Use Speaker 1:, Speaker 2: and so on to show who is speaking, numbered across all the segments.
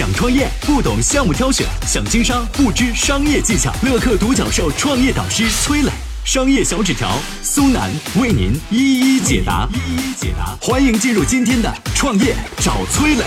Speaker 1: 想创业不懂项目挑选，想经商不知商业技巧。乐客独角兽创业导师崔磊，商业小纸条苏南为您一一解答。一一解答，欢迎进入今天的创业找崔磊。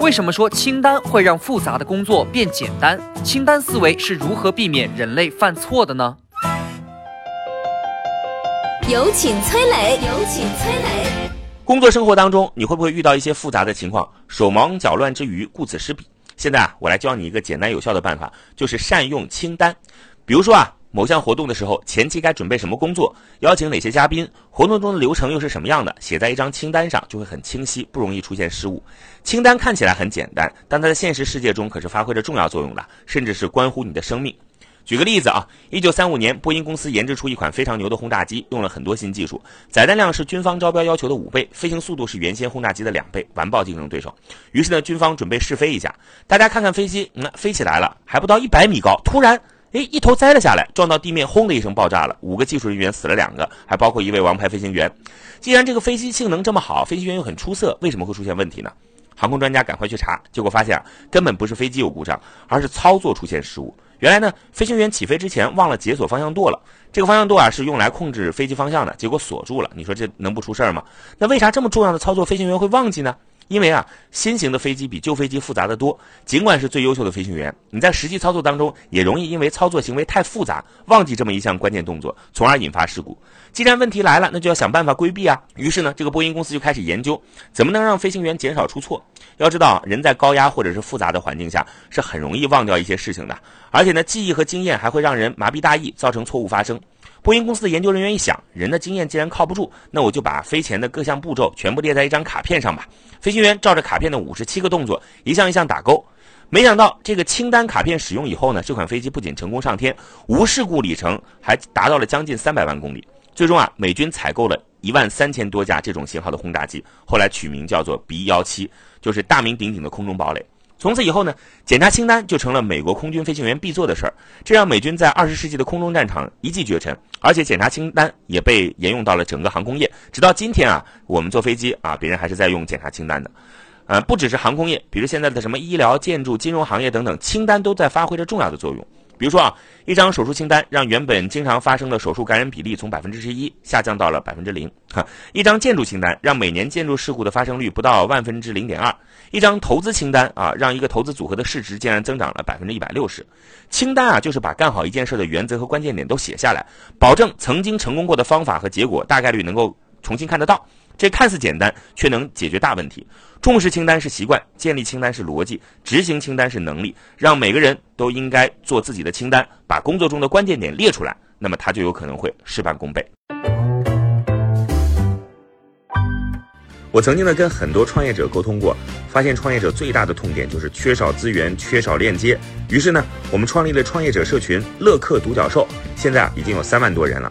Speaker 2: 为什么说清单会让复杂的工作变简单？清单思维是如何避免人类犯错的呢？
Speaker 3: 有请崔磊，有请崔磊。
Speaker 4: 工作生活当中，你会不会遇到一些复杂的情况，手忙脚乱之余顾此失彼？现在啊，我来教你一个简单有效的办法，就是善用清单。比如说啊，某项活动的时候，前期该准备什么工作，邀请哪些嘉宾，活动中的流程又是什么样的，写在一张清单上就会很清晰，不容易出现失误。清单看起来很简单，但它在现实世界中可是发挥着重要作用的，甚至是关乎你的生命。举个例子啊，一九三五年，波音公司研制出一款非常牛的轰炸机，用了很多新技术，载弹量是军方招标要求的五倍，飞行速度是原先轰炸机的两倍，完爆竞争对手。于是呢，军方准备试飞一下，大家看看飞机，嗯，飞起来了，还不到一百米高，突然，哎，一头栽了下来，撞到地面，轰的一声爆炸了，五个技术人员死了两个，还包括一位王牌飞行员。既然这个飞机性能这么好，飞行员又很出色，为什么会出现问题呢？航空专家赶快去查，结果发现啊，根本不是飞机有故障，而是操作出现失误。原来呢，飞行员起飞之前忘了解锁方向舵了。这个方向舵啊是用来控制飞机方向的，结果锁住了。你说这能不出事儿吗？那为啥这么重要的操作飞行员会忘记呢？因为啊，新型的飞机比旧飞机复杂的多。尽管是最优秀的飞行员，你在实际操作当中也容易因为操作行为太复杂，忘记这么一项关键动作，从而引发事故。既然问题来了，那就要想办法规避啊。于是呢，这个波音公司就开始研究怎么能让飞行员减少出错。要知道，人在高压或者是复杂的环境下是很容易忘掉一些事情的，而且呢，记忆和经验还会让人麻痹大意，造成错误发生。波音公司的研究人员一想，人的经验既然靠不住，那我就把飞前的各项步骤全部列在一张卡片上吧。飞行员照着卡片的五十七个动作，一项一项打勾。没想到这个清单卡片使用以后呢，这款飞机不仅成功上天，无事故里程还达到了将近三百万公里。最终啊，美军采购了一万三千多架这种型号的轰炸机，后来取名叫做 B 幺七，就是大名鼎鼎的空中堡垒。从此以后呢，检查清单就成了美国空军飞行员必做的事儿，这让美军在二十世纪的空中战场一骑绝尘。而且检查清单也被沿用到了整个航空业，直到今天啊，我们坐飞机啊，别人还是在用检查清单的。呃，不只是航空业，比如现在的什么医疗、建筑、金融行业等等，清单都在发挥着重要的作用。比如说啊，一张手术清单让原本经常发生的手术感染比例从百分之十一下降到了百分之零；哈，一张建筑清单让每年建筑事故的发生率不到万分之零点二；一张投资清单啊，让一个投资组合的市值竟然增长了百分之一百六十。清单啊，就是把干好一件事的原则和关键点都写下来，保证曾经成功过的方法和结果大概率能够重新看得到。这看似简单，却能解决大问题。重视清单是习惯，建立清单是逻辑，执行清单是能力。让每个人都应该做自己的清单，把工作中的关键点列出来，那么他就有可能会事半功倍。我曾经呢跟很多创业者沟通过，发现创业者最大的痛点就是缺少资源、缺少链接。于是呢，我们创立了创业者社群“乐客独角兽”，现在啊已经有三万多人了。